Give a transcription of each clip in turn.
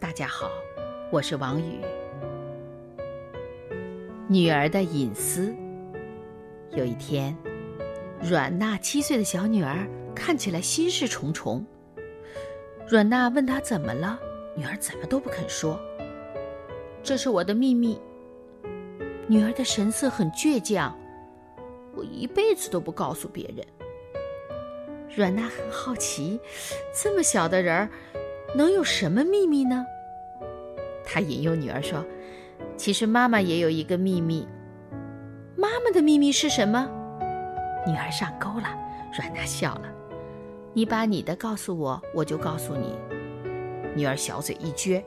大家好，我是王宇。女儿的隐私。有一天，阮娜七岁的小女儿看起来心事重重。阮娜问她怎么了，女儿怎么都不肯说。这是我的秘密。女儿的神色很倔强，我一辈子都不告诉别人。阮娜很好奇，这么小的人儿，能有什么秘密呢？她引诱女儿说：“其实妈妈也有一个秘密。妈妈的秘密是什么？”女儿上钩了，阮娜笑了：“你把你的告诉我，我就告诉你。”女儿小嘴一撅：“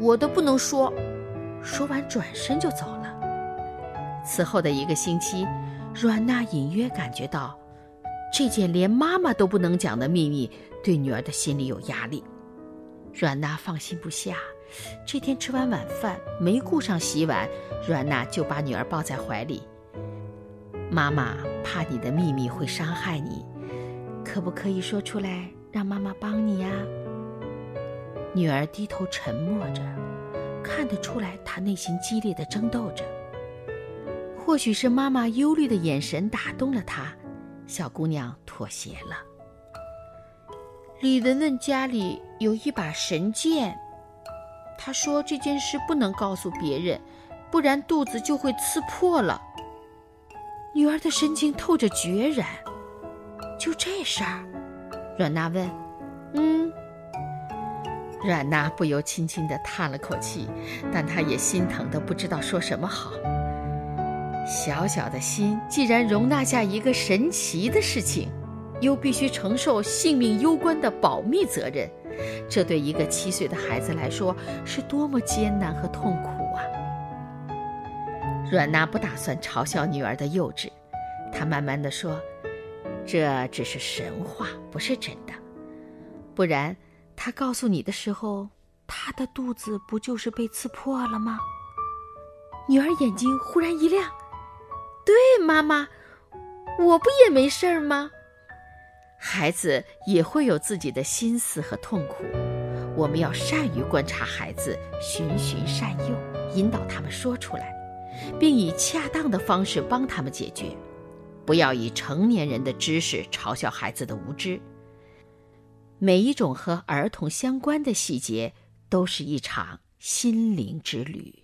我的不能说。”说完转身就走了。此后的一个星期，阮娜隐约感觉到，这件连妈妈都不能讲的秘密，对女儿的心里有压力。阮娜放心不下。这天吃完晚饭，没顾上洗碗，阮娜就把女儿抱在怀里。妈妈怕你的秘密会伤害你，可不可以说出来，让妈妈帮你呀？女儿低头沉默着，看得出来她内心激烈的争斗着。或许是妈妈忧虑的眼神打动了她，小姑娘妥协了。李文文家里有一把神剑，他说这件事不能告诉别人，不然肚子就会刺破了。女儿的神情透着决然。就这事儿，阮娜问：“嗯。”阮娜不由轻轻地叹了口气，但她也心疼的不知道说什么好。小小的心，既然容纳下一个神奇的事情，又必须承受性命攸关的保密责任，这对一个七岁的孩子来说是多么艰难和痛苦啊！阮娜不打算嘲笑女儿的幼稚，她慢慢的说：“这只是神话，不是真的。不然，他告诉你的时候，他的肚子不就是被刺破了吗？”女儿眼睛忽然一亮。对，妈妈，我不也没事儿吗？孩子也会有自己的心思和痛苦，我们要善于观察孩子，循循善诱，引导他们说出来，并以恰当的方式帮他们解决。不要以成年人的知识嘲笑孩子的无知。每一种和儿童相关的细节，都是一场心灵之旅。